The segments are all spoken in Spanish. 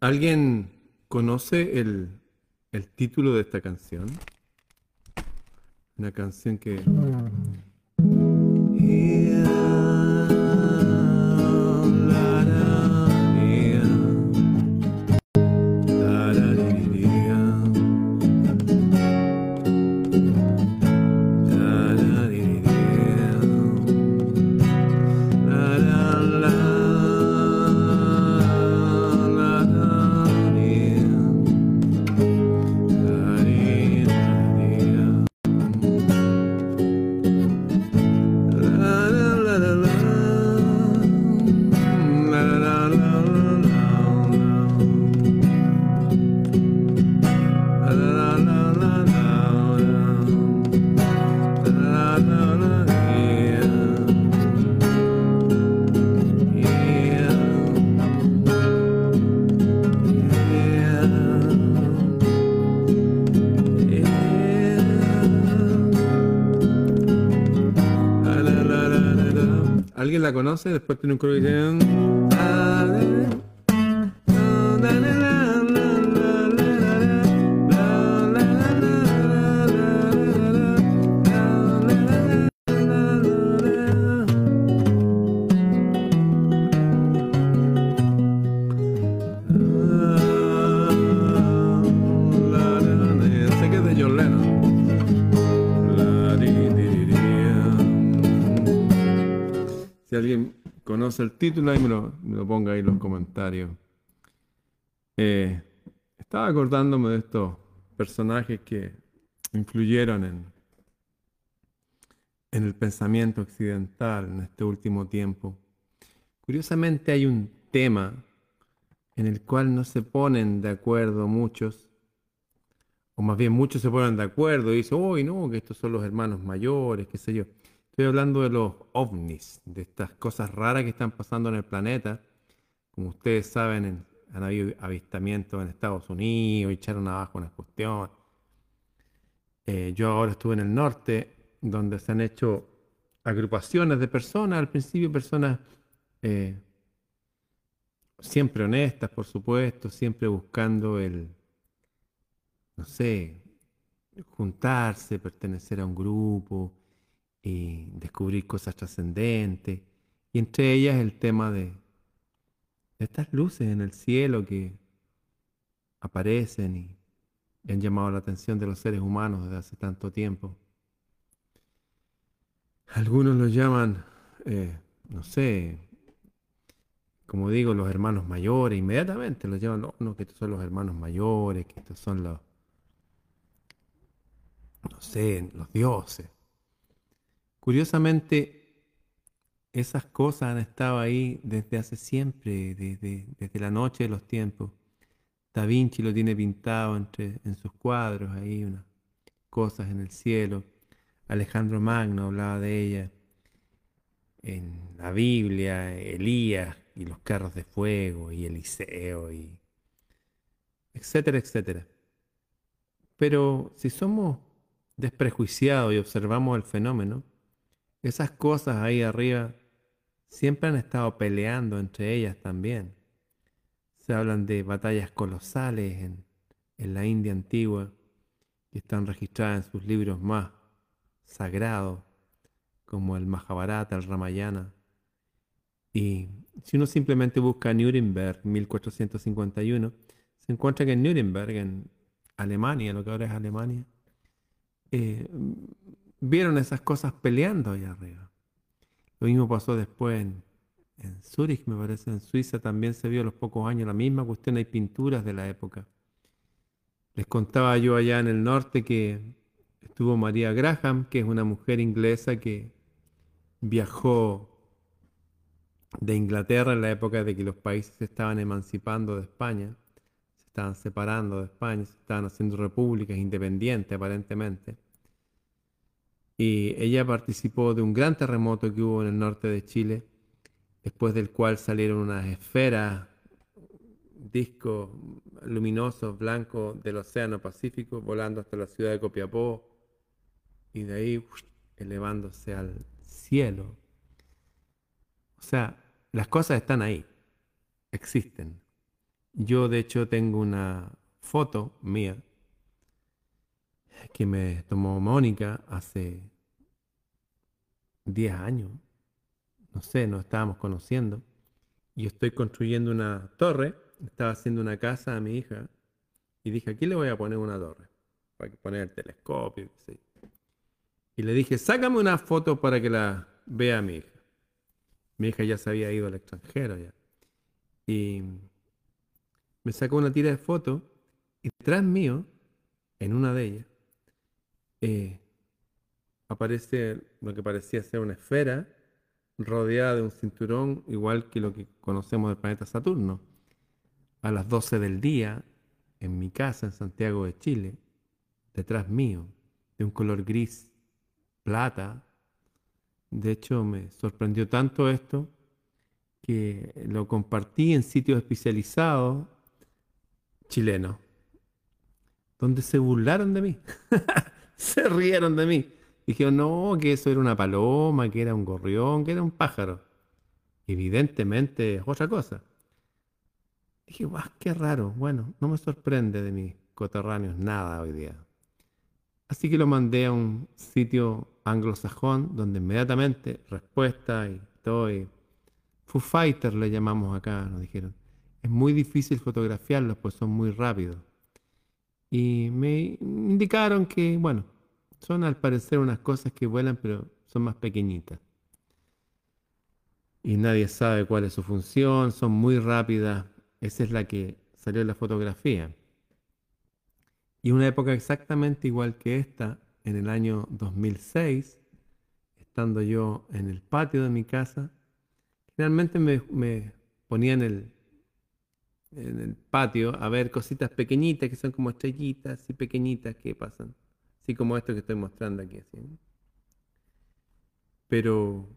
¿Alguien conoce el, el título de esta canción? Una canción que... John Lennon. Si alguien conoce el título, ahí me lo, me lo ponga ahí en los comentarios. Eh, estaba acordándome de estos personajes que influyeron en, en el pensamiento occidental en este último tiempo. Curiosamente hay un tema en el cual no se ponen de acuerdo muchos, o más bien muchos se ponen de acuerdo y dicen, uy, no, que estos son los hermanos mayores, qué sé yo. Estoy hablando de los ovnis, de estas cosas raras que están pasando en el planeta. Como ustedes saben, en- han habido avistamientos en Estados Unidos, echaron abajo una cuestión. Eh, yo ahora estuve en el norte, donde se han hecho agrupaciones de personas, al principio personas eh, siempre honestas, por supuesto, siempre buscando el, no sé, juntarse, pertenecer a un grupo y descubrir cosas trascendentes. Y entre ellas el tema de, estas luces en el cielo que aparecen y, y han llamado la atención de los seres humanos desde hace tanto tiempo. Algunos los llaman, eh, no sé, como digo, los hermanos mayores, inmediatamente los llaman, no, no, que estos son los hermanos mayores, que estos son los, no sé, los dioses. Curiosamente, esas cosas han estado ahí desde hace siempre, desde, desde la noche de los tiempos. Da Vinci lo tiene pintado entre, en sus cuadros, ahí unas cosas en el cielo. Alejandro Magno hablaba de ella en la Biblia, Elías y los carros de fuego y Eliseo y etcétera, etcétera. Pero si somos desprejuiciados y observamos el fenómeno, esas cosas ahí arriba siempre han estado peleando entre ellas también. Se hablan de batallas colosales en, en la India antigua que están registradas en sus libros más sagrados, como el Mahabharata, el Ramayana. Y si uno simplemente busca Nuremberg 1451, se encuentra que en Nuremberg, en Alemania, lo que ahora es Alemania, eh, vieron esas cosas peleando allá arriba. Lo mismo pasó después en, en Zúrich, me parece, en Suiza también se vio a los pocos años la misma cuestión, hay pinturas de la época. Les contaba yo allá en el norte que estuvo María Graham, que es una mujer inglesa que viajó de Inglaterra en la época de que los países se estaban emancipando de España, estaban separando de España, se estaban haciendo repúblicas independientes aparentemente. Y ella participó de un gran terremoto que hubo en el norte de Chile, después del cual salieron unas esferas, discos luminosos blancos del Océano Pacífico, volando hasta la ciudad de Copiapó y de ahí elevándose al cielo. O sea, las cosas están ahí, existen. Yo de hecho tengo una foto mía que me tomó Mónica hace 10 años. No sé, nos estábamos conociendo. Y estoy construyendo una torre. Estaba haciendo una casa a mi hija. Y dije, aquí le voy a poner una torre. Para poner el telescopio. Y le dije, sácame una foto para que la vea mi hija. Mi hija ya se había ido al extranjero ya. Y me sacó una tira de fotos. Y detrás mío, en una de ellas, eh, aparece lo que parecía ser una esfera rodeada de un cinturón igual que lo que conocemos del planeta Saturno. A las 12 del día, en mi casa en Santiago de Chile, detrás mío, de un color gris plata. De hecho, me sorprendió tanto esto que lo compartí en sitios especializados chilenos, donde se burlaron de mí. se rieron de mí. Dijeron, no, que eso era una paloma, que era un gorrión, que era un pájaro. Evidentemente es otra cosa. Dije, guau, qué raro. Bueno, no me sorprende de mis coterráneos nada hoy día. Así que lo mandé a un sitio anglosajón donde inmediatamente respuesta y todo. Foo Fighter le llamamos acá, nos dijeron. Es muy difícil fotografiarlos, pues son muy rápidos. Y me indicaron que, bueno, son al parecer unas cosas que vuelan, pero son más pequeñitas. Y nadie sabe cuál es su función, son muy rápidas. Esa es la que salió en la fotografía. Y una época exactamente igual que esta, en el año 2006, estando yo en el patio de mi casa, generalmente me, me ponía en el, en el patio a ver cositas pequeñitas que son como estrellitas y pequeñitas que pasan. Así como esto que estoy mostrando aquí. Pero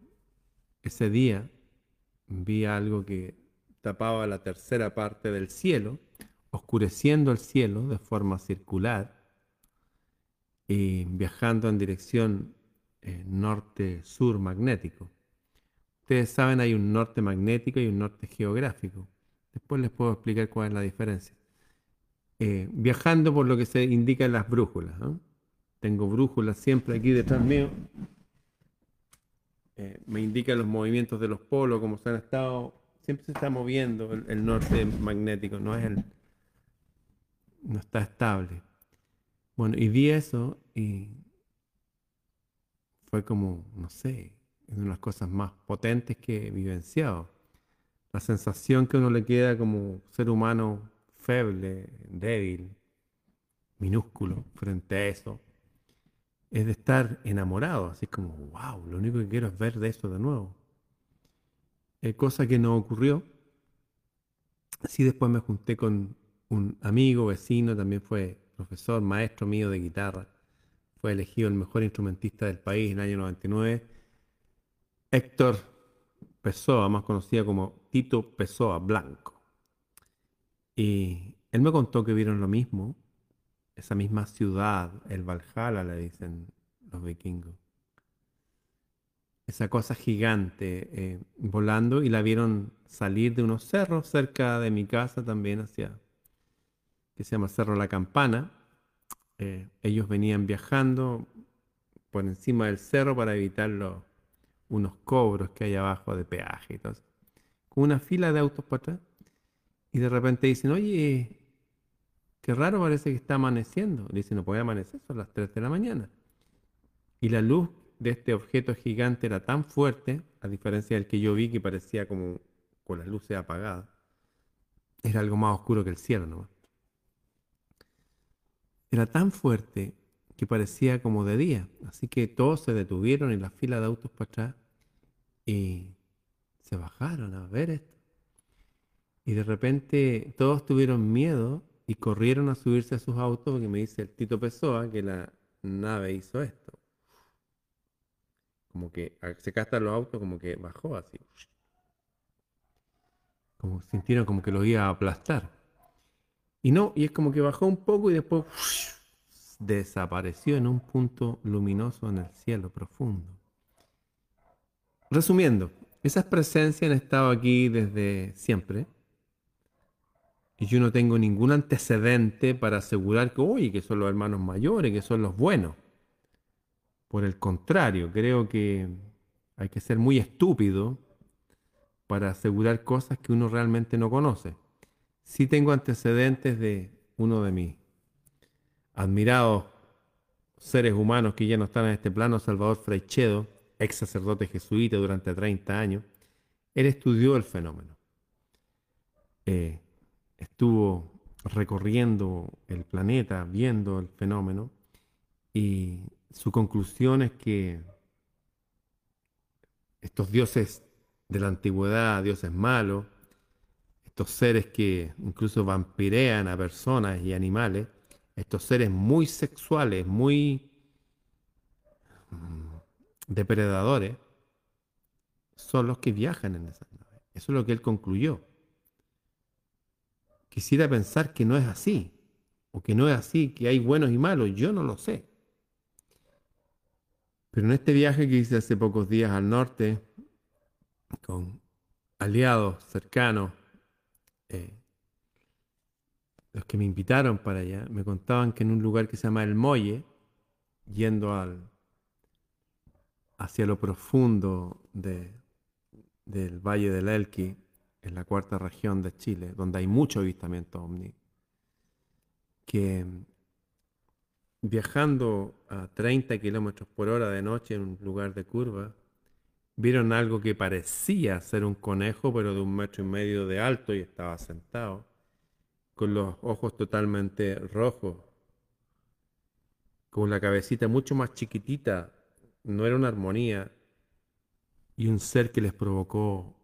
ese día vi algo que tapaba la tercera parte del cielo, oscureciendo el cielo de forma circular y viajando en dirección eh, norte-sur magnético. Ustedes saben, hay un norte magnético y un norte geográfico. Después les puedo explicar cuál es la diferencia. Eh, viajando por lo que se indica en las brújulas. Tengo brújulas siempre aquí detrás mío. Eh, me indican los movimientos de los polos, como se han estado. Siempre se está moviendo el, norte magnético, no es el. no está estable. Bueno, y vi eso y fue como, no sé, una de las cosas más potentes que he vivenciado la sensación que uno le queda como ser humano feble, débil, minúsculo frente a eso, es de estar enamorado, así como, wow, lo único que quiero es ver de eso de nuevo. Eh, cosa que no ocurrió. Así después me junté con un amigo, vecino, también fue profesor, maestro mío de guitarra. Fue elegido el mejor instrumentista del país en el año 99. Héctor Pessoa, más conocida como Tito Pessoa Blanco. Y él me contó que vieron lo mismo, esa misma ciudad, el Valhalla le dicen los vikingos. Esa cosa gigante eh, volando y la vieron salir de unos cerros cerca de mi casa también hacia, que se llama Cerro La Campana. Eh, ellos venían viajando por encima del cerro para evitar los unos cobros que hay abajo de peaje y todo eso. Con una fila de autos para atrás. Y de repente dicen, oye, qué raro parece que está amaneciendo. Dicen, no puede amanecer, son las 3 de la mañana. Y la luz de este objeto gigante era tan fuerte, a diferencia del que yo vi que parecía como con las luces apagadas. Era algo más oscuro que el cielo ¿no? Era tan fuerte que parecía como de día. Así que todos se detuvieron en la fila de autos para atrás y se bajaron a ver esto. Y de repente todos tuvieron miedo y corrieron a subirse a sus autos porque me dice el Tito Pessoa que la nave hizo esto. Como que se castan los autos, como que bajó así. Como sintieron como que lo iba a aplastar. Y no, y es como que bajó un poco y después desapareció en un punto luminoso en el cielo profundo. Resumiendo, esas presencias han estado aquí desde siempre. Y yo no tengo ningún antecedente para asegurar que, oye, que son los hermanos mayores, que son los buenos. Por el contrario, creo que hay que ser muy estúpido para asegurar cosas que uno realmente no conoce. Sí tengo antecedentes de uno de mis admirados seres humanos que ya no están en este plano, Salvador Freichedo, ex sacerdote jesuita durante 30 años. Él estudió el fenómeno. Eh, estuvo recorriendo el planeta, viendo el fenómeno, y su conclusión es que estos dioses de la antigüedad, dioses malos, estos seres que incluso vampirean a personas y animales, estos seres muy sexuales, muy depredadores, son los que viajan en esas naves. Eso es lo que él concluyó. Quisiera pensar que no es así, o que no es así, que hay buenos y malos, yo no lo sé. Pero en este viaje que hice hace pocos días al norte, con aliados cercanos, eh, los que me invitaron para allá, me contaban que en un lugar que se llama El Molle, yendo al, hacia lo profundo de, del Valle del Elqui, en la cuarta región de Chile, donde hay mucho avistamiento ovni, que viajando a 30 kilómetros por hora de noche en un lugar de curva, vieron algo que parecía ser un conejo, pero de un metro y medio de alto y estaba sentado, con los ojos totalmente rojos, con la cabecita mucho más chiquitita, no era una armonía, y un ser que les provocó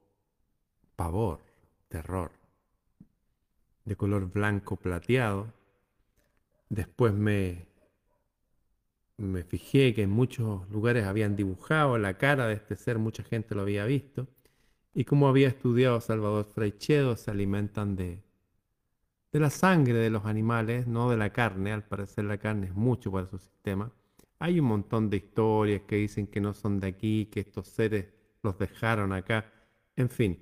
pavor, terror, de color blanco plateado. Después me me fijé que en muchos lugares habían dibujado la cara de este ser, mucha gente lo había visto. Y como había estudiado Salvador Fraichedo, se alimentan de, de la sangre de los animales, no de la carne. Al parecer la carne es mucho para su sistema. Hay un montón de historias que dicen que no son de aquí, que estos seres los dejaron acá. En fin,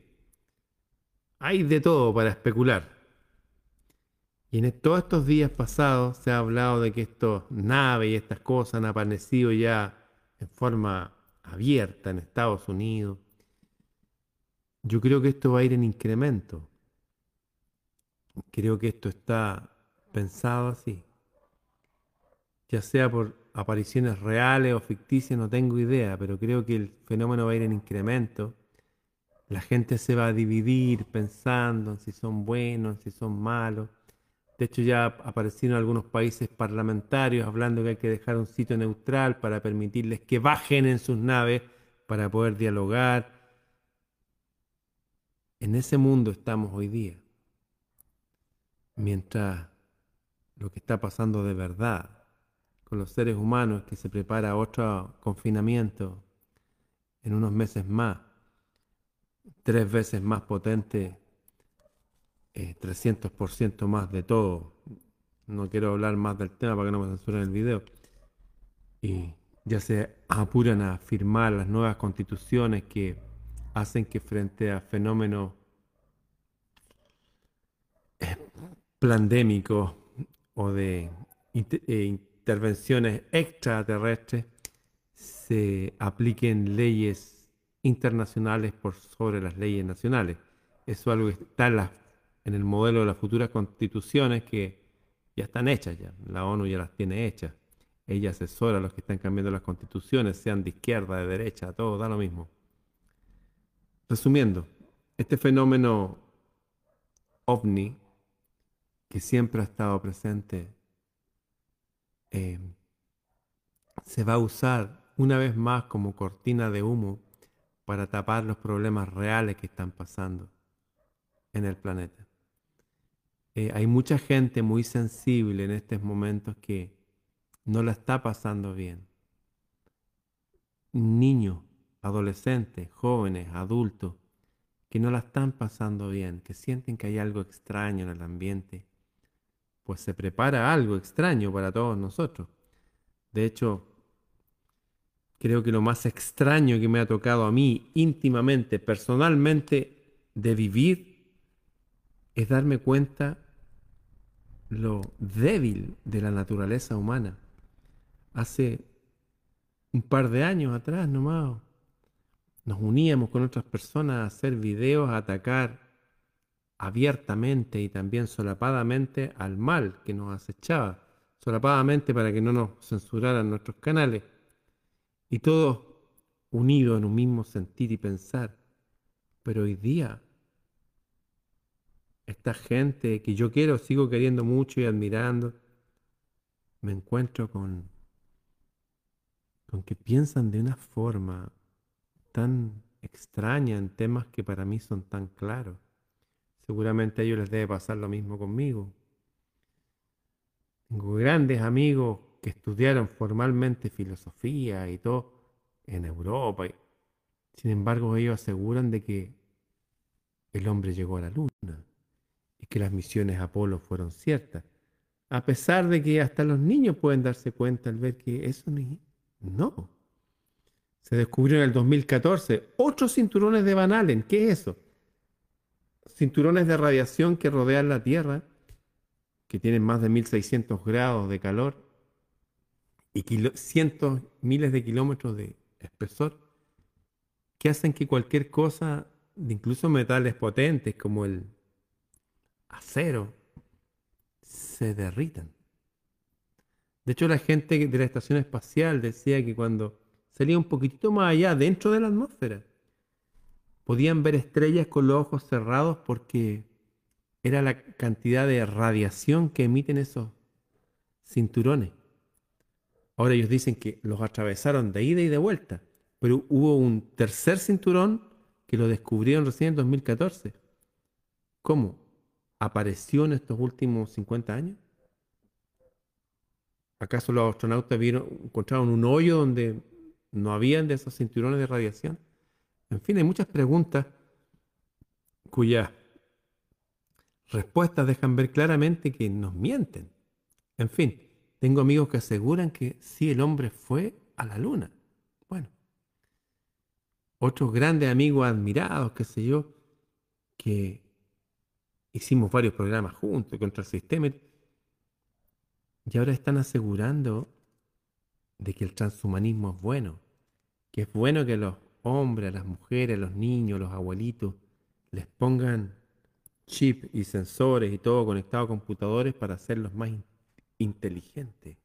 hay de todo para especular. Y en todos estos días pasados se ha hablado de que estas naves y estas cosas han aparecido ya en forma abierta en Estados Unidos. Yo creo que esto va a ir en incremento. Creo que esto está pensado así. Ya sea por apariciones reales o ficticias, no tengo idea, pero creo que el fenómeno va a ir en incremento. La gente se va a dividir pensando en si son buenos, en si son malos de hecho, ya aparecieron algunos países parlamentarios hablando que hay que dejar un sitio neutral para permitirles que bajen en sus naves para poder dialogar. En ese mundo estamos hoy día. Mientras lo que está pasando de verdad con los seres humanos que se prepara otro confinamiento en unos meses más, tres veces más potente 300% eh, más de todo. No quiero hablar más del tema para que no me censuren el video. Y ya se apuran a firmar las nuevas constituciones que hacen que frente a fenómenos eh, pandémicos o de eh, intervenciones extraterrestres se apliquen leyes internacionales por sobre las leyes nacionales. Eso es algo que está en las en el modelo de las futuras constituciones que ya están hechas ya. La ONU ya las tiene hechas. Ella asesora a los que están cambiando las constituciones, sean de izquierda, de derecha, todo da lo mismo. Resumiendo, este fenómeno ovni, que siempre ha estado presente, eh, se va a usar una vez más como cortina de humo para tapar los problemas reales que están pasando en el planeta. Eh, hay mucha gente muy sensible en estos momentos que no la está pasando bien. Niños, adolescentes, jóvenes, adultos, que no la están pasando bien, que sienten que hay algo extraño en el ambiente, pues se prepara algo extraño para todos nosotros. De hecho, creo que lo más extraño que me ha tocado a mí íntimamente, personalmente, de vivir, es darme cuenta lo débil de la naturaleza humana. Hace un par de años atrás nomás nos uníamos con otras personas a hacer videos, a atacar abiertamente y también solapadamente al mal que nos acechaba, solapadamente para que no nos censuraran nuestros canales, y todos unidos en un mismo sentir y pensar. Pero hoy día, esta gente que yo quiero, sigo queriendo mucho y admirando, me encuentro con, con que piensan de una forma tan extraña en temas que para mí son tan claros. Seguramente a ellos les debe pasar lo mismo conmigo. Tengo grandes amigos que estudiaron formalmente filosofía y todo en Europa. Sin embargo, ellos aseguran de que el hombre llegó a la luna y que las misiones Apolo fueron ciertas. A pesar de que hasta los niños pueden darse cuenta al ver que eso ni, no. Se descubrió en el 2014 otros cinturones de Van Allen. ¿Qué es eso? Cinturones de radiación que rodean la Tierra, que tienen más de 1600 grados de calor y cientos, miles de kilómetros de espesor, que hacen que cualquier cosa, incluso metales potentes como el acero, se derritan. De hecho, la gente de la estación espacial decía que cuando salía un poquitito más allá, dentro de la atmósfera, podían ver estrellas con los ojos cerrados porque era la cantidad de radiación que emiten esos cinturones. Ahora ellos dicen que los atravesaron de ida y de vuelta, pero hubo un tercer cinturón que lo descubrieron recién en 2014. ¿Cómo? ¿Apareció en estos últimos 50 años? ¿Acaso los astronautas vieron, encontraron un hoyo donde no habían de esos cinturones de radiación? En fin, hay muchas preguntas cuyas respuestas dejan ver claramente que nos mienten. En fin, tengo amigos que aseguran que sí el hombre fue a la luna. Bueno, otros grandes amigos admirados, qué sé yo, que hicimos varios programas juntos contra el sistema y ahora están asegurando de que el transhumanismo es bueno, que es bueno que los hombres, a las mujeres, a los niños, a los abuelitos, les pongan chip y sensores y todo conectado a computadores para hacerlos más inteligentes.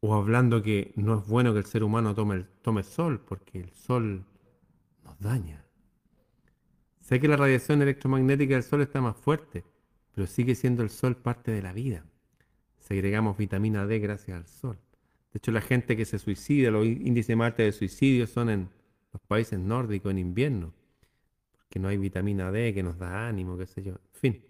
O hablando que no es bueno que el ser humano tome, tome sol porque el sol nos daña. Sé que la radiación electromagnética del sol está más fuerte, pero sigue siendo el sol parte de la vida. Segregamos vitamina D gracias al sol. De hecho, la gente que se suicida, los índices más altos de suicidio son en los países nórdicos en invierno, porque no hay vitamina D que nos da ánimo, qué sé yo. En fin.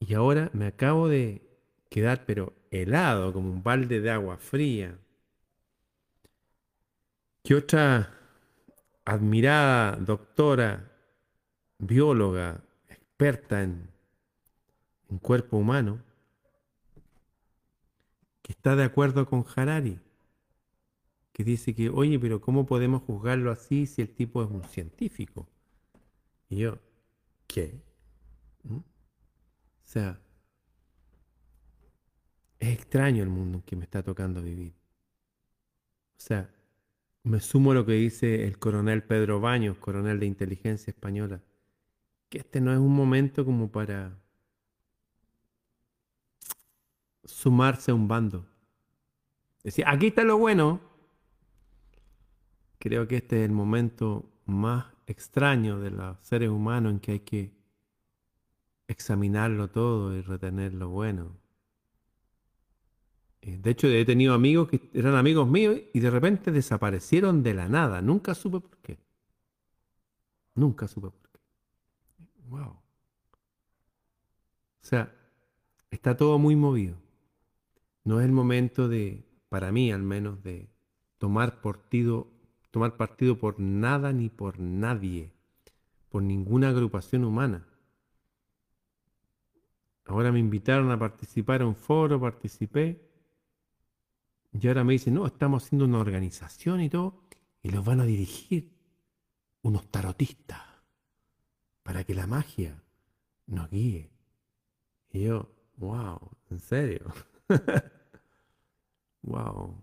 Y ahora me acabo de quedar, pero helado, como un balde de agua fría. ¿Qué otra admirada doctora, bióloga, experta en, en cuerpo humano, está de acuerdo con Harari, que dice que, oye, pero ¿cómo podemos juzgarlo así si el tipo es un científico? Y yo, ¿qué? ¿Mm? O sea, es extraño el mundo en que me está tocando vivir. O sea, me sumo a lo que dice el coronel Pedro Baños, coronel de inteligencia española, que este no es un momento como para sumarse a un bando. Decir, aquí está lo bueno. Creo que este es el momento más extraño de los seres humanos en que hay que examinarlo todo y retener lo bueno. Eh, de hecho, he tenido amigos que eran amigos míos y de repente desaparecieron de la nada. Nunca supe por qué. Nunca supe por qué. Wow. O sea, está todo muy movido. No es el momento de, para mí al menos, de tomar partido, tomar partido por nada ni por nadie, por ninguna agrupación humana. Ahora me invitaron a participar en un foro, participé, y ahora me dicen, no, estamos haciendo una organización y todo, y los van a dirigir unos tarotistas, para que la magia nos guíe. Y yo, wow, ¿en serio? wow.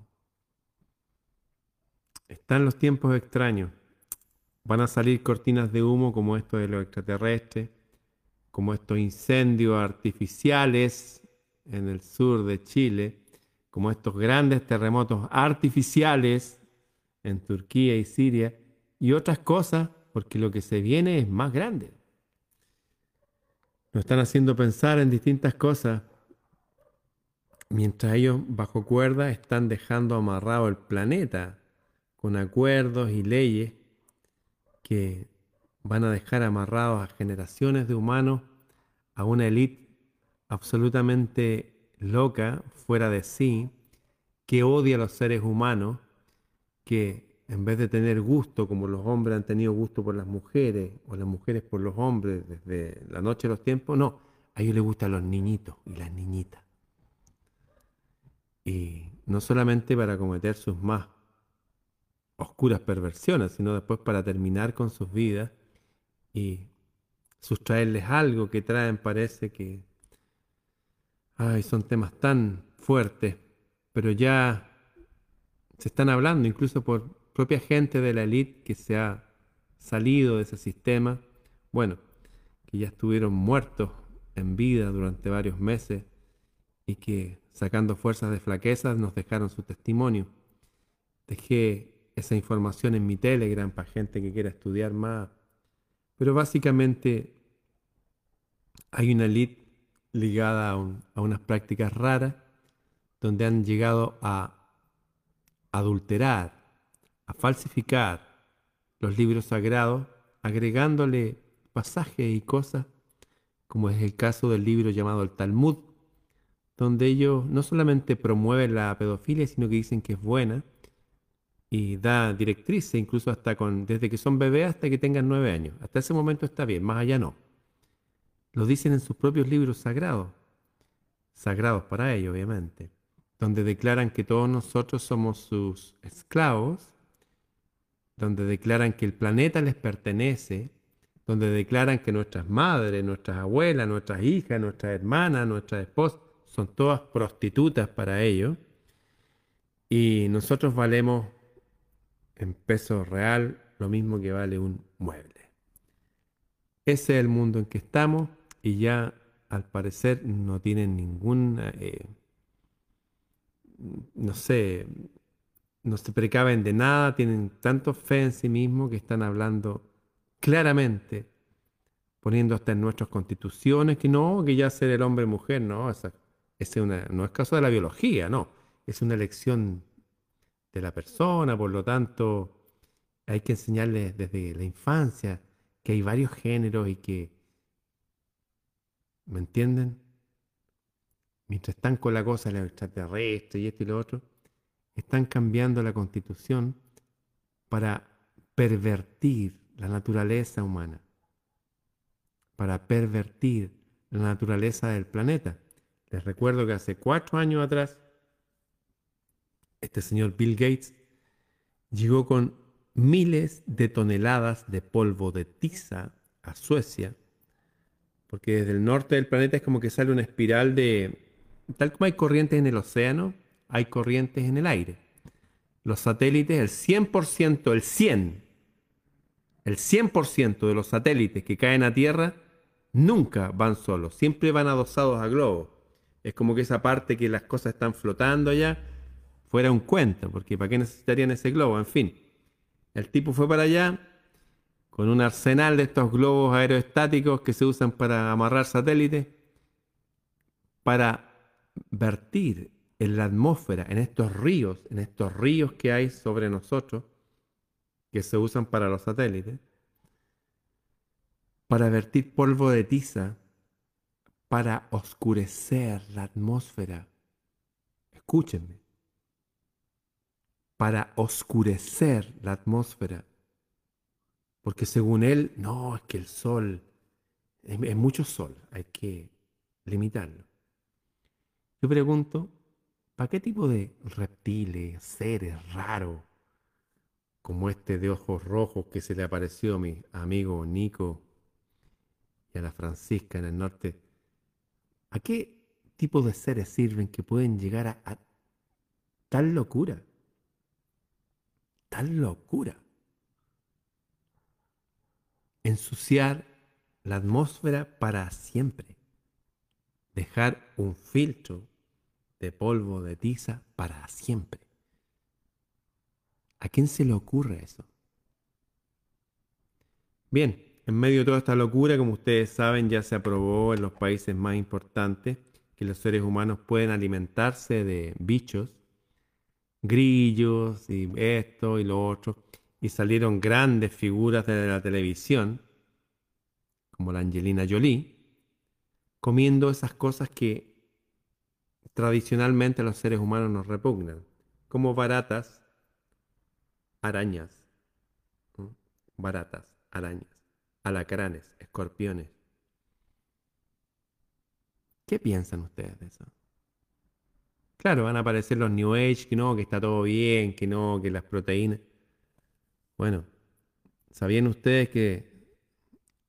Están los tiempos extraños. Van a salir cortinas de humo como esto de los extraterrestres, como estos incendios artificiales en el sur de Chile, como estos grandes terremotos artificiales en Turquía y Siria, y otras cosas, porque lo que se viene es más grande. Nos están haciendo pensar en distintas cosas, mientras ellos bajo cuerda están dejando amarrado el planeta con acuerdos y leyes que van a dejar amarrados a generaciones de humanos a una élite absolutamente loca, fuera de sí, que odia a los seres humanos, que en vez de tener gusto como los hombres han tenido gusto por las mujeres o las mujeres por los hombres desde la noche de los tiempos, no, a ellos les gustan los niñitos y las niñitas. Y no solamente para cometer sus más oscuras perversiones, sino después para terminar con sus vidas y sustraerles algo que traen, parece que, ay, son temas tan fuertes, pero ya se están hablando incluso por propia gente de la élite que se ha salido de ese sistema, bueno, que ya estuvieron muertos en vida durante varios meses y que sacando fuerzas de flaqueza nos dejaron su testimonio. Dejé esa información en mi Telegram para gente que quiera estudiar más. Pero básicamente hay una élite ligada a unas prácticas raras donde han llegado a adulterar a falsificar los libros sagrados, agregándole pasajes y cosas, como es el caso del libro llamado el Talmud, donde ellos no solamente promueven la pedofilia, sino que dicen que es buena y da directrices, incluso hasta con, desde que son bebés hasta que tengan nueve años. Hasta ese momento está bien, más allá no. Lo dicen en sus propios libros sagrados, sagrados para ellos, obviamente, donde declaran que todos nosotros somos sus esclavos donde declaran que el planeta les pertenece, donde declaran que nuestras madres, nuestras abuelas, nuestras hijas, nuestras hermanas, nuestras esposas, son todas prostitutas para ellos. Y nosotros valemos en peso real lo mismo que vale un mueble. Ese es el mundo en que estamos y ya al parecer no tienen ningún, eh, no sé, no se precaven de nada, tienen tanto fe en sí mismos que están hablando claramente, poniendo hasta en nuestras constituciones que no, que ya ser el hombre mujer, no, una, no es caso de la biología, no, es una elección de la persona, por lo tanto hay que enseñarles desde la infancia que hay varios géneros y que, ¿me entienden? Mientras están con la cosa de extraterrestre y esto y lo otro, están cambiando la constitución para pervertir la naturaleza humana, para pervertir la naturaleza del planeta. Les recuerdo que hace cuatro años atrás, este señor Bill Gates llegó con miles de toneladas de polvo de tiza a Suecia, porque desde el norte del planeta es como que sale una espiral de, tal como hay corrientes en el océano, hay corrientes en el aire. Los satélites, el 100%, el 100, el 100% de los satélites que caen a Tierra nunca van solos, siempre van adosados a globos. Es como que esa parte que las cosas están flotando allá fuera un cuento, porque ¿para qué necesitarían ese globo? En fin, el tipo fue para allá con un arsenal de estos globos aeroestáticos que se usan para amarrar satélites, para vertir en la atmósfera, en estos ríos, en estos ríos que hay sobre nosotros, que se usan para los satélites, para vertir polvo de tiza, para oscurecer la atmósfera. Escúchenme. Para oscurecer la atmósfera. Porque según él, no, es que el sol, es, mucho sol, hay que limitarlo. Yo pregunto, ¿Para qué tipo de reptiles, seres raros, como este de ojos rojos que se le apareció a mi amigo Nico y a la Francisca en el norte, ¿a qué tipo de seres sirven que pueden llegar a, a tal locura? Tal locura. Ensuciar la atmósfera para siempre. Dejar un filtro de polvo de tiza para siempre. ¿A quién se le ocurre eso? Bien, en medio de toda esta locura, como ustedes saben, ya se aprobó en los países más importantes que los seres humanos pueden alimentarse de bichos, grillos y esto y lo otro, y salieron grandes figuras de la televisión, como la Angelina Jolie, comiendo esas cosas que tradicionalmente los seres humanos nos repugnan, como baratas, arañas, baratas, arañas, alacranes, escorpiones. ¿Qué piensan ustedes de eso? Claro, van a aparecer los New Age, que no, que está todo bien, que no, que las proteínas. Bueno, ¿sabían ustedes que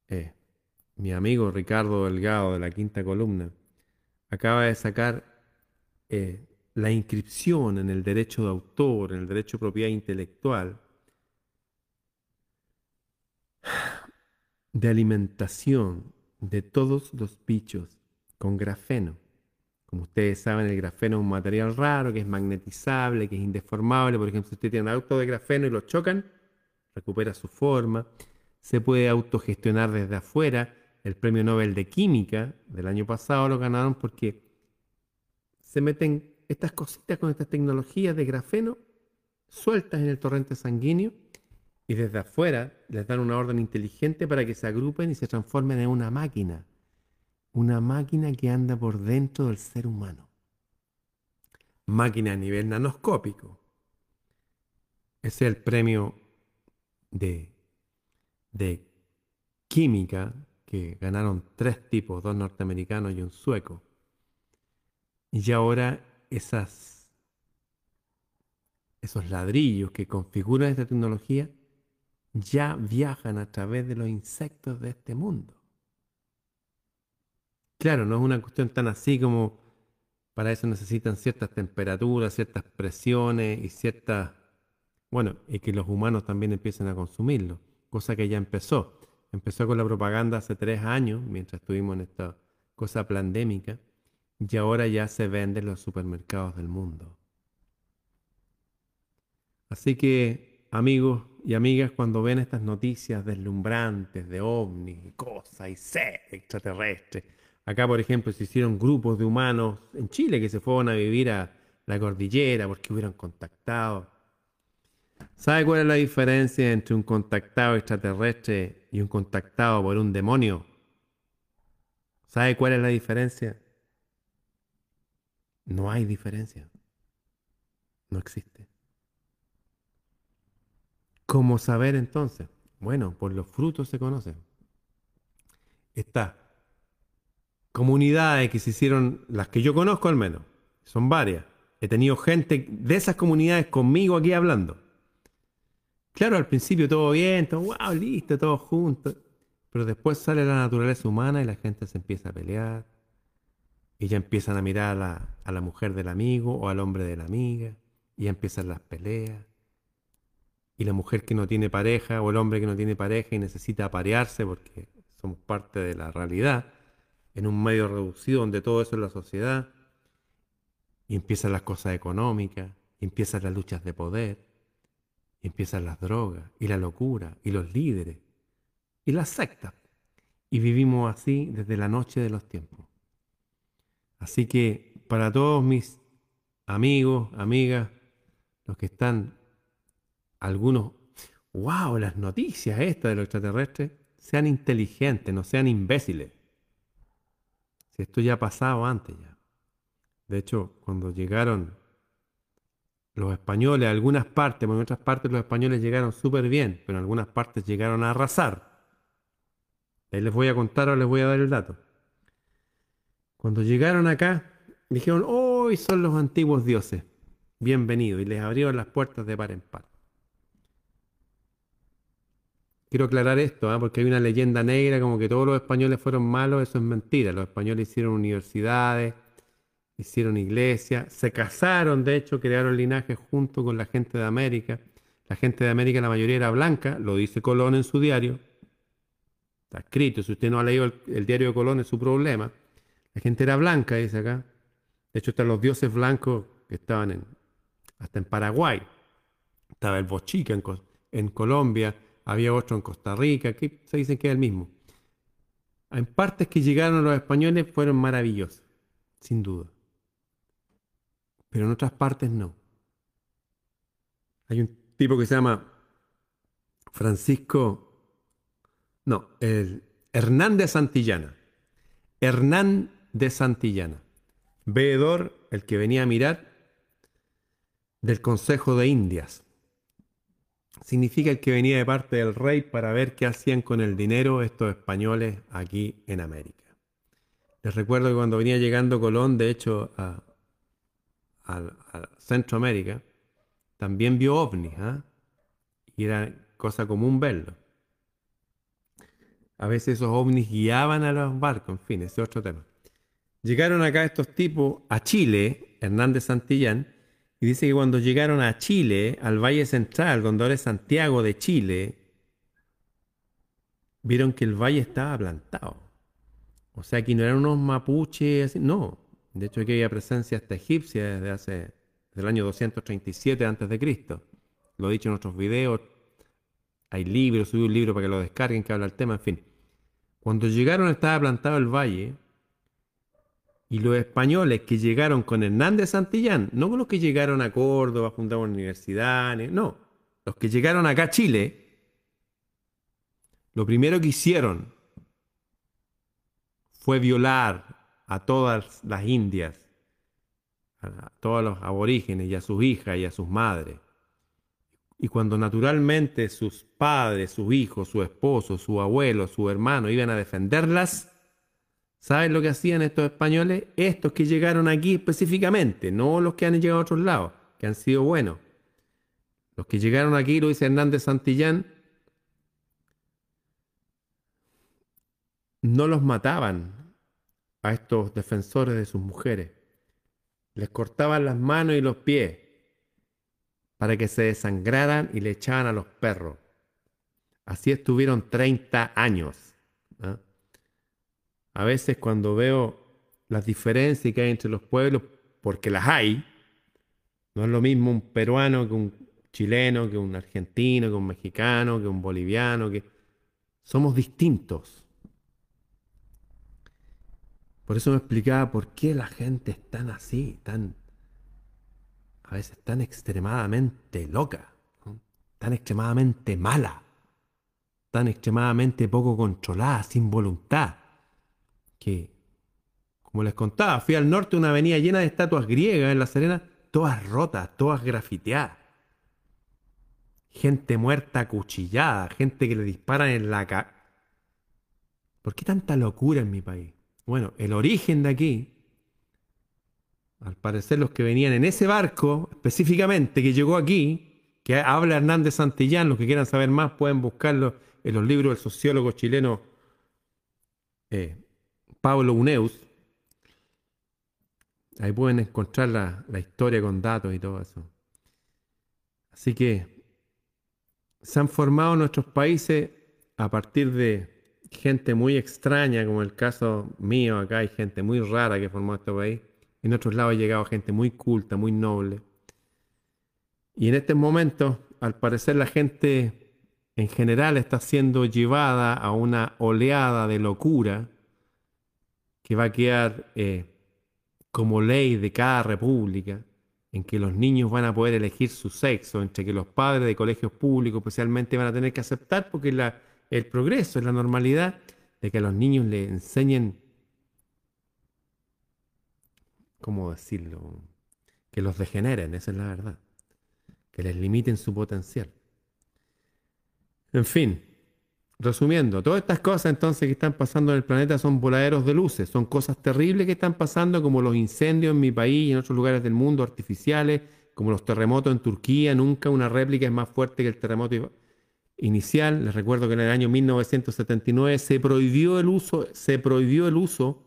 eh, mi amigo Ricardo Delgado de la quinta columna acaba de sacar eh, la inscripción en el derecho de autor, en el derecho de propiedad intelectual, de alimentación de todos los bichos con grafeno. Como ustedes saben, el grafeno es un material raro, que es magnetizable, que es indeformable. Por ejemplo, si usted tiene un auto de grafeno y lo chocan, recupera su forma. Se puede autogestionar desde afuera. El premio Nobel de Química del año pasado lo ganaron porque se meten estas cositas con estas tecnologías de grafeno sueltas en el torrente sanguíneo y desde afuera les dan una orden inteligente para que se agrupen y se transformen en una máquina. Una máquina que anda por dentro del ser humano. Máquina a nivel nanoscópico. Ese es el premio de, de química que ganaron tres tipos, dos norteamericanos y un sueco. Y ahora esas, esos ladrillos que configuran esta tecnología ya viajan a través de los insectos de este mundo. Claro, no es una cuestión tan así como para eso necesitan ciertas temperaturas, ciertas presiones y ciertas... Bueno, y que los humanos también empiecen a consumirlo, cosa que ya empezó. Empezó con la propaganda hace tres años, mientras estuvimos en esta cosa pandémica y ahora ya se vende en los supermercados del mundo. Así que, amigos y amigas, cuando ven estas noticias deslumbrantes de ovnis y cosas y seres extraterrestres, acá por ejemplo se hicieron grupos de humanos en Chile que se fueron a vivir a la cordillera porque hubieran contactado. ¿Sabe cuál es la diferencia entre un contactado extraterrestre y un contactado por un demonio? ¿Sabe cuál es la diferencia? No hay diferencia. No existe. ¿Cómo saber entonces? Bueno, por los frutos se conocen. Está comunidades que se hicieron, las que yo conozco al menos, son varias. He tenido gente de esas comunidades conmigo aquí hablando. Claro, al principio todo bien, todo wow, listo, todo junto. Pero después sale la naturaleza humana y la gente se empieza a pelear, y ya empiezan a mirar a la, a la mujer del amigo o al hombre de la amiga. Y ya empiezan las peleas. Y la mujer que no tiene pareja o el hombre que no tiene pareja y necesita aparearse porque somos parte de la realidad, en un medio reducido donde todo eso es la sociedad. Y empiezan las cosas económicas, empiezan las luchas de poder, empiezan las drogas, y la locura, y los líderes, y las sectas. Y vivimos así desde la noche de los tiempos. Así que para todos mis amigos, amigas, los que están, algunos, wow, las noticias estas de los extraterrestres, sean inteligentes, no sean imbéciles. Si esto ya ha pasado antes ya. De hecho, cuando llegaron los españoles algunas partes, porque en otras partes los españoles llegaron súper bien, pero en algunas partes llegaron a arrasar. Ahí les voy a contar o les voy a dar el dato. Cuando llegaron acá, dijeron, hoy son los antiguos dioses, bienvenidos, y les abrieron las puertas de par en par. Quiero aclarar esto, ¿ah? porque hay una leyenda negra como que todos los españoles fueron malos, eso es mentira. Los españoles hicieron universidades, hicieron iglesias, se casaron, de hecho, crearon linajes junto con la gente de América. La gente de América, la mayoría era blanca, lo dice Colón en su diario. Está escrito, si usted no ha leído el, diario de Colón es su problema. La gente era blanca, dice acá. De hecho, están los dioses blancos que estaban hasta en Paraguay. Estaba el Bochica en Colombia, había otro en Costa Rica, que se dice que es el mismo. En partes que llegaron los españoles fueron maravillosas, sin duda. Pero en otras partes no. Hay un tipo que se llama Francisco, no, el Hernán de Santillana. Hernán de Santillana. Veedor, el que venía a mirar, del Consejo de Indias significa que venía de parte del rey para ver qué hacían con el dinero estos españoles aquí en América. Les recuerdo que cuando venía llegando Colón, de hecho, a, Centroamérica, también vio ovnis, ¿ah? y era cosa común verlo. A veces esos ovnis guiaban a los barcos, en fin, ese es otro tema. Llegaron acá estos tipos a Chile, Hernández Santillán, y dice que cuando llegaron a Chile, al Valle Central, donde ahora es Santiago de Chile, vieron que el valle estaba plantado. O sea, que no eran unos mapuches, no. De hecho, aquí había presencia hasta egipcia desde hace, desde el año 237 a.C. Lo he dicho en otros videos. Hay libros, subí un libro para que lo descarguen, que habla el tema, en fin. Cuando llegaron estaba plantado el valle y los españoles que llegaron con Hernández Santillán, no los que llegaron a Córdoba, fundaron una universidad, no, los que llegaron acá a Chile, lo primero que hicieron fue violar a todas las indias, a todos los aborígenes y a sus hijas y a sus madres. Y cuando naturalmente sus padres, sus hijos, su esposo, su abuelo, su hermano iban a defenderlas, ¿Saben lo que hacían estos españoles? Estos que llegaron aquí específicamente, no los que han llegado a otros lados, que han sido buenos. Los que llegaron aquí, lo dice Hernández Santillán, no los mataban a estos defensores de sus mujeres. Les cortaban las manos y los pies para que se desangraran y le echaban a los perros. Así estuvieron 30 años. A veces cuando veo las diferencias que hay entre los pueblos, porque las hay, no es lo mismo un peruano que un chileno, que un argentino, que un mexicano, que un boliviano, que somos distintos. Por eso me explicaba por qué la gente es tan así, tan a veces tan extremadamente loca, tan extremadamente mala, tan extremadamente poco controlada, sin voluntad como les contaba, fui al norte una avenida llena de estatuas griegas en La Serena, todas rotas, todas grafiteadas. Gente muerta acuchillada, gente que le disparan en la cara. ¿Por qué tanta locura en mi país? Bueno, el origen de aquí, al parecer los que venían en ese barco específicamente que llegó aquí, que habla Hernández Santillán, los que quieran saber más pueden buscarlo en los libros del sociólogo chileno eh, Pablo Uneus. Ahí pueden encontrar la, historia con datos y todo eso. Así que se han formado nuestros países a partir de gente muy extraña, como el caso mío, acá hay gente muy rara que formó este país. En otros lados ha llegado gente muy culta, muy noble. Y en este momento, al parecer, la gente en general está siendo llevada a una oleada de locura que va a quedar eh, como ley de cada república, en que los niños van a poder elegir su sexo, entre que los padres de colegios públicos especialmente van a tener que aceptar, porque el progreso, es la normalidad de que a los niños les enseñen, ¿cómo decirlo? Que los degeneren, esa es la verdad, que les limiten su potencial. En fin, Resumiendo, todas estas cosas entonces que están pasando en el planeta son voladeros de luces, son cosas terribles que están pasando como los incendios en mi país y en otros lugares del mundo artificiales, como los terremotos en Turquía, nunca una réplica es más fuerte que el terremoto. inicial, les recuerdo que en el año 1979 se prohibió el uso, se prohibió el uso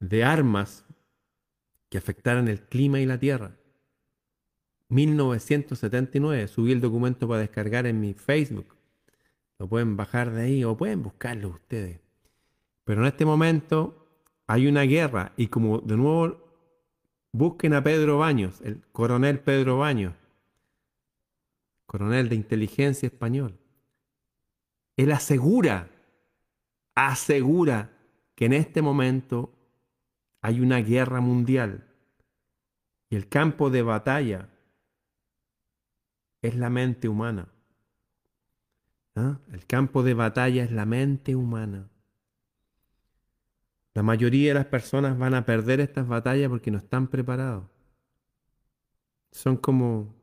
de armas que afectaran el clima y la tierra. 1979, subí el documento para descargar en mi Facebook. Lo pueden bajar de ahí o pueden buscarlo ustedes. Pero en este momento hay una guerra y como de nuevo busquen a Pedro Baños, el coronel Pedro Baños, coronel de inteligencia español. Él asegura, asegura que en este momento hay una guerra mundial y el campo de batalla es la mente humana. ¿Ah? El campo de batalla es la mente humana. La mayoría de las personas van a perder estas batallas porque no están preparados. Son como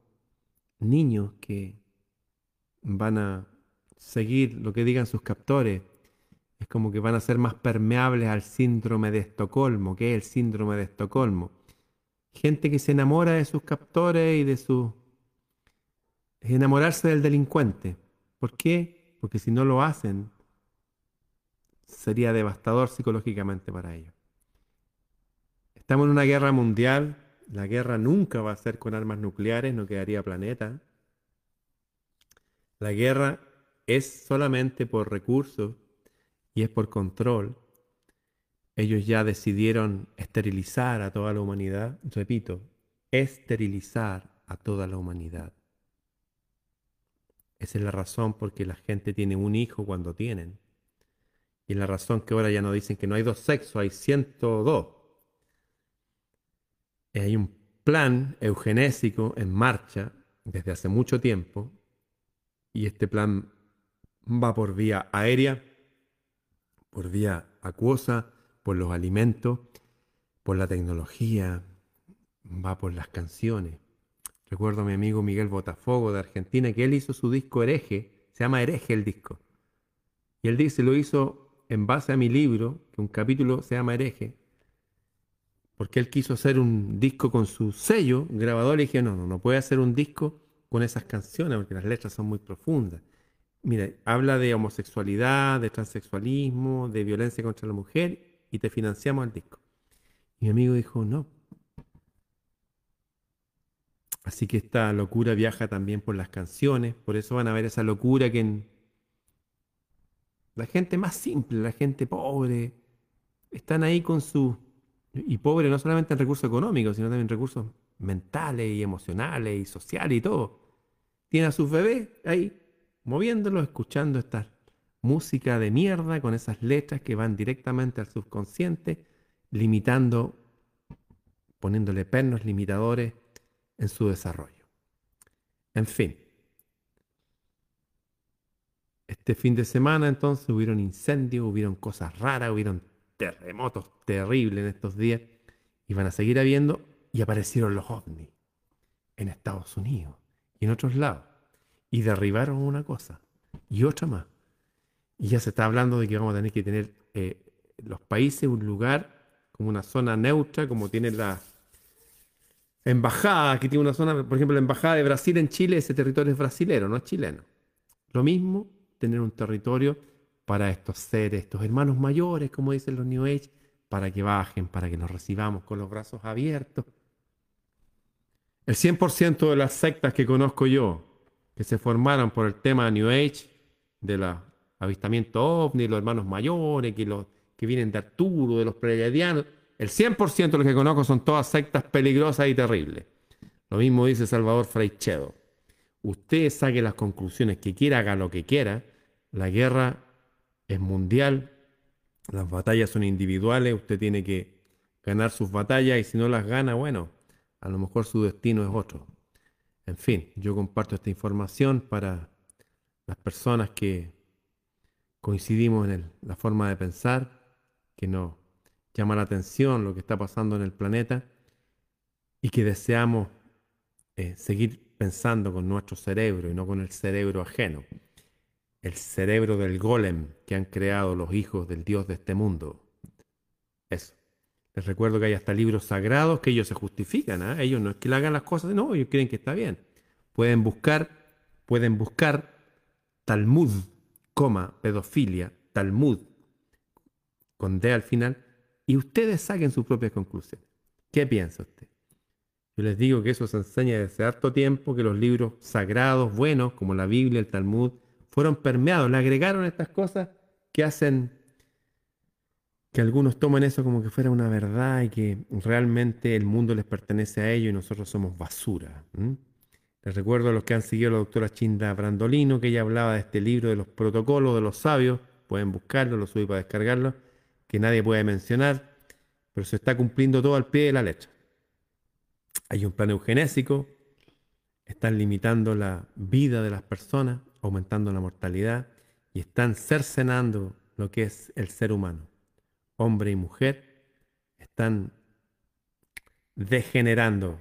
niños que van a seguir lo que digan sus captores. Es como que van a ser más permeables al síndrome de Estocolmo. ¿Qué es el síndrome de Estocolmo? Gente que se enamora de sus captores y de su... enamorarse del delincuente. ¿Por qué? Porque si no lo hacen, sería devastador psicológicamente para ellos. Estamos en una guerra mundial, la guerra nunca va a ser con armas nucleares, no quedaría planeta. La guerra es solamente por recursos y es por control. Ellos ya decidieron esterilizar a toda la humanidad, repito, esterilizar a toda la humanidad. Esa es la razón por la gente tiene un hijo cuando tienen. Y la razón que ahora ya no dicen que no hay dos sexos, hay 102. Hay un plan eugenésico en marcha desde hace mucho tiempo y este plan va por vía aérea, por vía acuosa, por los alimentos, por la tecnología, va por las canciones. Recuerdo a mi amigo Miguel Botafogo de Argentina que él hizo su disco Hereje, se llama Hereje el disco. Y él dice, lo hizo en base a mi libro, que un capítulo se llama Hereje, porque él quiso hacer un disco con su sello grabador y dije, no, no, no puede hacer un disco con esas canciones porque las letras son muy profundas. Mira, habla de homosexualidad, de transexualismo, de violencia contra la mujer y te financiamos el disco. Mi amigo dijo, no. Así que esta locura viaja también por las canciones, por eso van a ver esa locura que en, la gente más simple, la gente pobre, están ahí con su... Y pobre no solamente en recursos económicos, sino también en recursos mentales y emocionales y sociales y todo. Tiene a sus bebés ahí, moviéndolos, escuchando esta música de mierda con esas letras que van directamente al subconsciente, limitando, poniéndole pernos limitadores en su desarrollo. En fin, este fin de semana entonces hubieron incendios, hubieron cosas raras, hubieron terremotos terribles en estos días y van a seguir habiendo y aparecieron los ovnis en Estados Unidos y en otros lados y derribaron una cosa y otra más. Y ya se está hablando de que vamos a tener que tener eh, los países un lugar como una zona neutra, como tiene la embajada, que tiene una zona, por ejemplo, la embajada de Brasil en Chile, ese territorio es brasilero, no es chileno. Lo mismo tener un territorio para estos seres, estos hermanos mayores, como dicen los New Age, para que bajen, para que nos recibamos con los brazos abiertos. El 100% de las sectas que conozco yo, que se formaron por el tema New Age, de los avistamientos ovni, los hermanos mayores, que, los, que vienen de Arturo, de los pleiadianos, el 100% de los que conozco son todas sectas peligrosas y terribles. Lo mismo dice Salvador Fraichedo usted saque las conclusiones que quiera, haga lo que quiera. La guerra es mundial, las batallas son individuales, usted tiene que ganar sus batallas y si no las gana, bueno, a lo mejor su destino es otro. En fin, yo comparto esta información para las personas que coincidimos en la forma de pensar, que nos llama la atención lo que está pasando en el planeta y que deseamos eh, seguir pensando con nuestro cerebro y no con el cerebro ajeno. El cerebro del golem que han creado los hijos del Dios de este mundo. Eso. Les recuerdo que hay hasta libros sagrados que ellos se justifican. ¿ah? Ellos no es que le hagan las cosas, no, ellos creen que está bien. Pueden buscar, pueden buscar Talmud, coma, pedofilia, Talmud, con D al final, y ustedes saquen sus propias conclusiones. ¿Qué piensa usted? Yo les digo que eso se enseña desde harto tiempo, que los libros sagrados, buenos, como la Biblia, el Talmud, fueron permeados, le agregaron estas cosas que hacen que algunos tomen eso como que fuera una verdad y que realmente el mundo les pertenece a ellos y nosotros somos basura. Les recuerdo a los que han seguido a la doctora Chinda Brandolino, que ella hablaba de este libro de los protocolos de los sabios, pueden buscarlo, lo subí para descargarlo, que nadie puede mencionar, pero se está cumpliendo todo al pie de la letra. Hay un plan eugenésico, están limitando la vida de las personas, aumentando la mortalidad y están cercenando lo que es el ser humano. Hombre y mujer están degenerando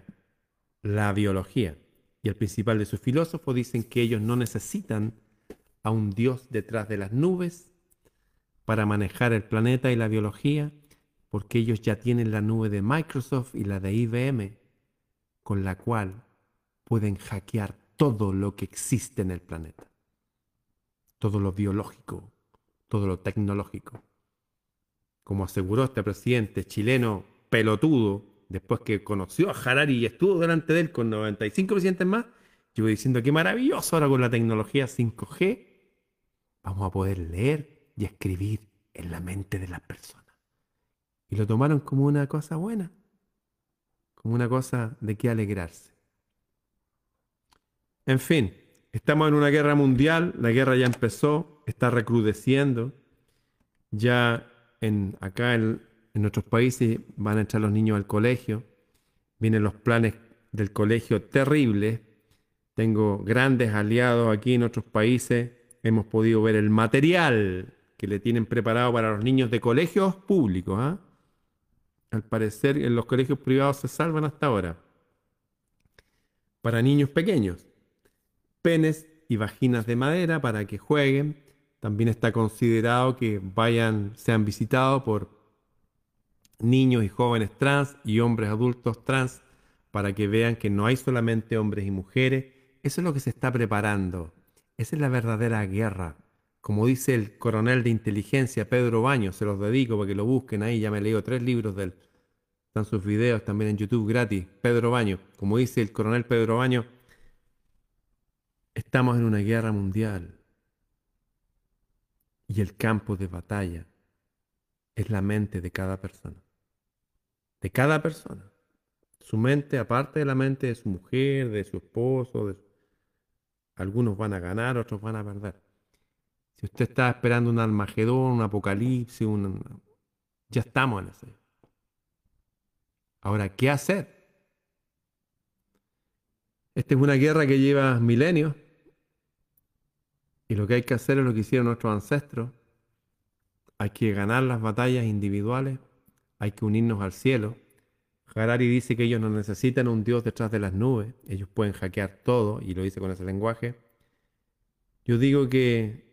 la biología. Y el principal de sus filósofos dicen que ellos no necesitan a un Dios detrás de las nubes para manejar el planeta y la biología, porque ellos ya tienen la nube de Microsoft y la de IBM, con la cual pueden hackear todo lo que existe en el planeta todo lo biológico, todo lo tecnológico. Como aseguró este presidente chileno pelotudo, después que conoció a Harari y estuvo delante de él con 95 presidentes más, yo diciendo que maravilloso ahora con la tecnología 5G, vamos a poder leer y escribir en la mente de las personas. Y lo tomaron como una cosa buena, como una cosa de que alegrarse. En fin, Estamos en una guerra mundial, la guerra ya empezó, está recrudeciendo. Ya en, acá en, nuestros países van a entrar los niños al colegio. Vienen los planes del colegio terribles. Tengo grandes aliados aquí en otros países. Hemos podido ver el material que le tienen preparado para los niños de colegios públicos. ¿ah? Al parecer en los colegios privados se salvan hasta ahora. Para niños pequeños penes y vaginas de madera para que jueguen. También está considerado que vayan, sean visitados por niños y jóvenes trans y hombres adultos trans para que vean que no hay solamente hombres y mujeres. Eso es lo que se está preparando. Esa es la verdadera guerra. Como dice el coronel de inteligencia Pedro Baños, se los dedico para que lo busquen ahí, ya me he leído tres libros de él. Están sus videos también en YouTube gratis. Pedro Baños, como dice el coronel Pedro Baños, Estamos en una guerra mundial y el campo de batalla es la mente de cada persona. De cada persona. Su mente, aparte de la mente de su mujer, de su esposo, algunos van a ganar, otros van a perder. Si usted está esperando un Almagedón, un apocalipsis, ya estamos en eso. Ahora, ¿qué hacer? Esta es una guerra que lleva milenios y lo que hay que hacer es lo que hicieron nuestros ancestros. Hay que ganar las batallas individuales, hay que unirnos al cielo. Harari dice que ellos no necesitan un Dios detrás de las nubes, ellos pueden hackear todo, y lo dice con ese lenguaje. Yo digo que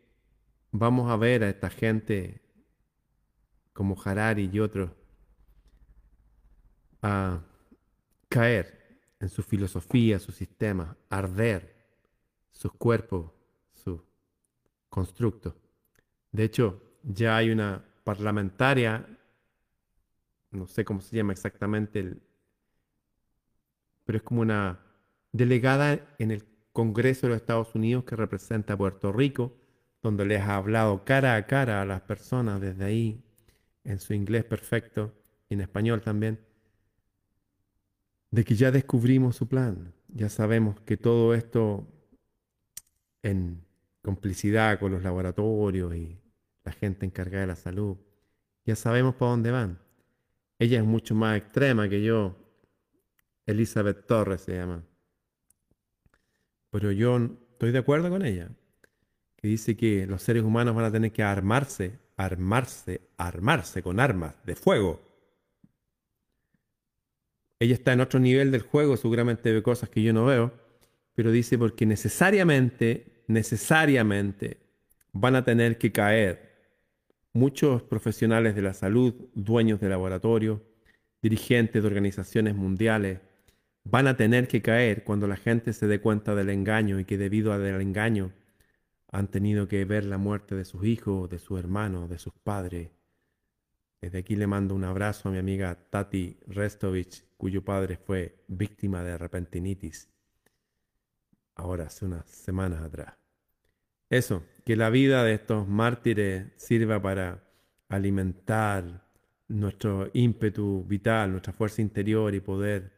vamos a ver a esta gente como Harari y otros a caer en su filosofía, su sistema, arder sus cuerpos constructo. De hecho, ya hay una parlamentaria, no sé cómo se llama exactamente, pero es como una delegada en el Congreso de los Estados Unidos que representa a Puerto Rico, donde les ha hablado cara a cara a las personas desde ahí, en su inglés perfecto y en español también, de que ya descubrimos su plan, ya sabemos que todo esto en complicidad con los laboratorios y la gente encargada de la salud. Ya sabemos para dónde van. Ella es mucho más extrema que yo. Elizabeth Torres se llama. Pero yo estoy de acuerdo con ella. Que dice que los seres humanos van a tener que armarse, armarse, armarse con armas de fuego. Ella está en otro nivel del juego, seguramente ve cosas que yo no veo, pero dice porque necesariamente necesariamente van a tener que caer muchos profesionales de la salud, dueños de laboratorios, dirigentes de organizaciones mundiales, van a tener que caer cuando la gente se dé cuenta del engaño y que debido al engaño han tenido que ver la muerte de sus hijos, de sus hermanos, de sus padres. Desde aquí le mando un abrazo a mi amiga Tati Restovich, cuyo padre fue víctima de repentinitis, ahora hace unas semanas atrás. Eso, que la vida de estos mártires sirva para alimentar nuestro ímpetu vital, nuestra fuerza interior y poder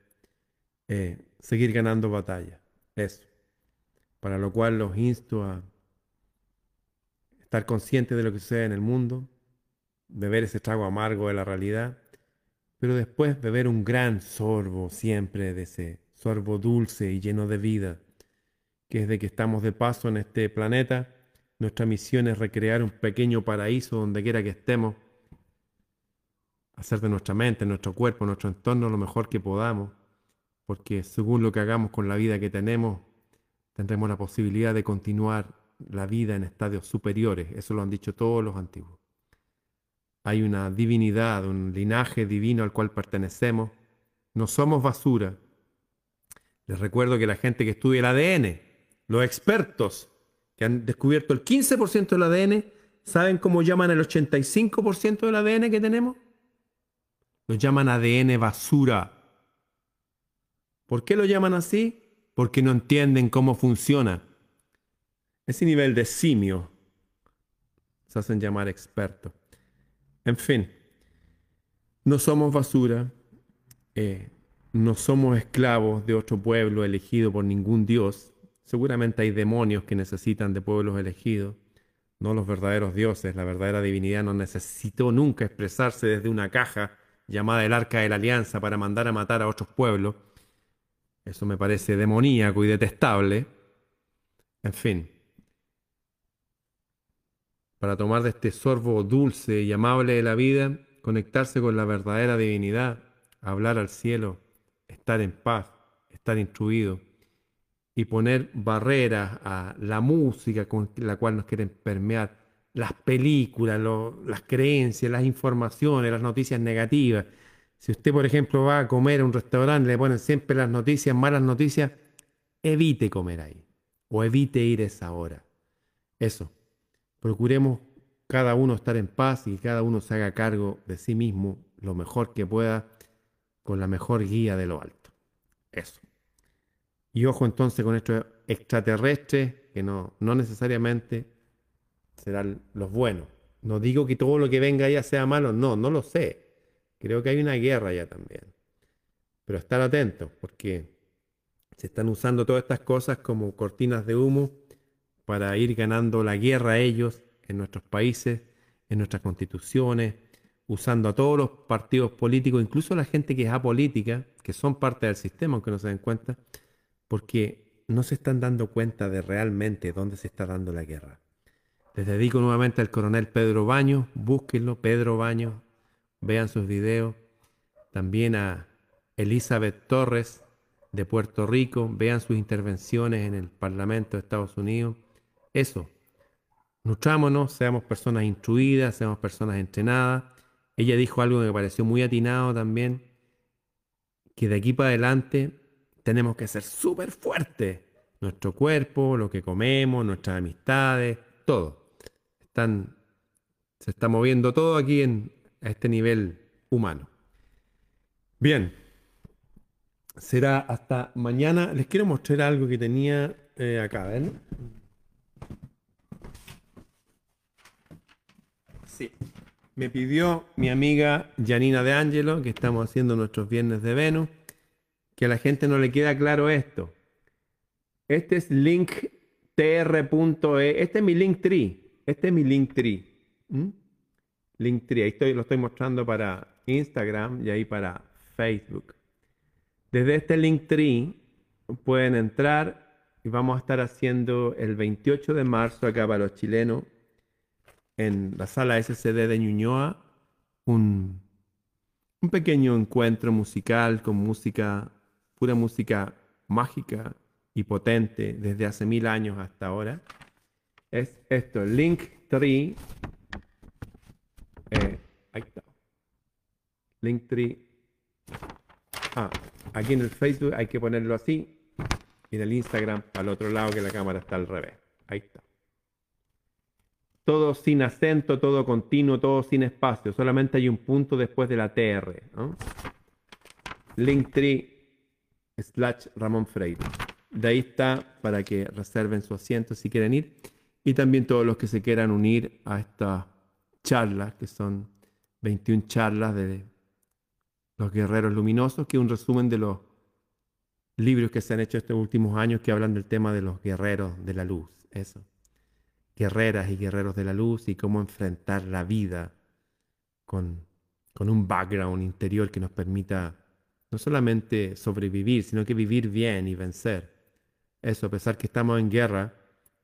eh, seguir ganando batallas. Eso. Para lo cual los insto a estar conscientes de lo que sucede en el mundo, beber ese trago amargo de la realidad, pero después beber un gran sorbo siempre de ese sorbo dulce y lleno de vida, que es de que estamos de paso en este planeta. Nuestra misión es recrear un pequeño paraíso donde quiera que estemos, hacer de nuestra mente, nuestro cuerpo, nuestro entorno lo mejor que podamos, porque según lo que hagamos con la vida que tenemos, tendremos la posibilidad de continuar la vida en estadios superiores. Eso lo han dicho todos los antiguos. Hay una divinidad, un linaje divino al cual pertenecemos. No somos basura. Les recuerdo que la gente que estudia el ADN, los expertos que han descubierto el 15% del ADN, ¿saben cómo llaman el 85% del ADN que tenemos? Lo llaman ADN basura. ¿Por qué lo llaman así? Porque no entienden cómo funciona. Ese nivel de simio se hacen llamar expertos. En fin, no somos basura, eh, no somos esclavos de otro pueblo elegido por ningún Dios. Seguramente hay demonios que necesitan de pueblos elegidos, no los verdaderos dioses. La verdadera divinidad no necesitó nunca expresarse desde una caja llamada el Arca de la Alianza para mandar a matar a otros pueblos. Eso me parece demoníaco y detestable. En fin, para tomar de este sorbo dulce y amable de la vida, conectarse con la verdadera divinidad, hablar al cielo, estar en paz, estar instruido y poner barreras a la música con la cual nos quieren permear las películas, las creencias, las informaciones, las noticias negativas. Si usted, por ejemplo, va a comer a un restaurante, le ponen siempre las noticias, malas noticias, evite comer ahí o evite ir a esa hora. Eso. Procuremos cada uno estar en paz y cada uno se haga cargo de sí mismo lo mejor que pueda con la mejor guía de lo alto. Eso. Y ojo entonces con estos extraterrestres que no, no necesariamente serán los buenos. No digo que todo lo que venga ya sea malo, no, no lo sé. Creo que hay una guerra ya también. Pero estar atentos, porque se están usando todas estas cosas como cortinas de humo para ir ganando la guerra a ellos en nuestros países, en nuestras constituciones, usando a todos los partidos políticos, incluso la gente que es apolítica, que son parte del sistema, aunque no se den cuenta, porque no se están dando cuenta de realmente dónde se está dando la guerra. Les dedico nuevamente al coronel Pedro Baños, búsquenlo, Pedro Baños, vean sus videos. También a Elizabeth Torres de Puerto Rico, vean sus intervenciones en el Parlamento de Estados Unidos. Eso, nutrámonos, seamos personas instruidas, seamos personas entrenadas. Ella dijo algo que me pareció muy atinado también, que de aquí para adelante tenemos que ser súper fuertes. Nuestro cuerpo, lo que comemos, nuestras amistades, todo se está moviendo todo aquí en, a este nivel humano. Bien, será hasta mañana. Les quiero mostrar algo que tenía eh, acá, ¿ven? Sí. Me pidió mi amiga Janina de Angelo, que estamos haciendo nuestros viernes de Venus, que a la gente no le queda claro esto. Este es linktr.e, este es mi link tree. Este es mi Linktree. Linktree, ahí estoy, lo estoy mostrando para Instagram y ahí para Facebook. Desde este Linktree pueden entrar y vamos a estar haciendo el 28 de marzo acá para los chilenos en la sala SCD de Ñuñoa un, un pequeño encuentro musical con música, pura música mágica y potente desde hace mil años hasta ahora es esto, Linktree. Eh, ahí está. Linktree. Ah, aquí en el Facebook hay que ponerlo así. Y en el Instagram al otro lado que la cámara está al revés. Ahí está. Todo sin acento, todo continuo, todo sin espacio. Solamente hay un punto después de la TR. ¿no? Linktree slash Ramón Freire. De ahí está para que reserven su asiento si quieren ir. Y también todos los que se quieran unir a estas charlas, que son 21 charlas de los guerreros luminosos, que es un resumen de los libros que se han hecho estos últimos años que hablan del tema de los guerreros de la luz. Eso. Guerreras y guerreros de la luz y cómo enfrentar la vida con, con un background interior que nos permita no solamente sobrevivir, sino que vivir bien y vencer. Eso, a pesar que estamos en guerra,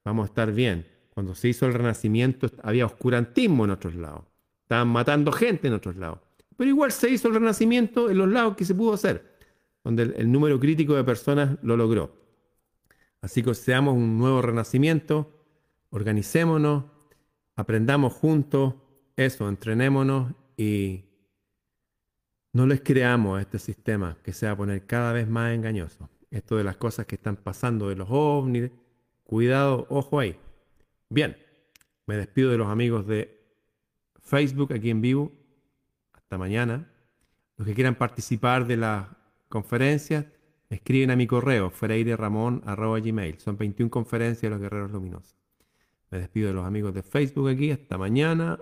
vamos a estar bien. Cuando se hizo el renacimiento había oscurantismo en otros lados. Estaban matando gente en otros lados. Pero igual se hizo el renacimiento en los lados que se pudo hacer, donde el, número crítico de personas lo logró. Así que seamos un nuevo renacimiento, organicémonos, aprendamos juntos, eso, entrenémonos y no les creamos a este sistema que se va a poner cada vez más engañoso. Esto de las cosas que están pasando de los ovnis, cuidado, ojo ahí. Bien, me despido de los amigos de Facebook aquí en vivo. Hasta mañana. Los que quieran participar de la conferencia, escriben a mi correo, freireramon.gmail. Son 21 conferencias de los guerreros luminosos. Me despido de los amigos de Facebook aquí. Hasta mañana.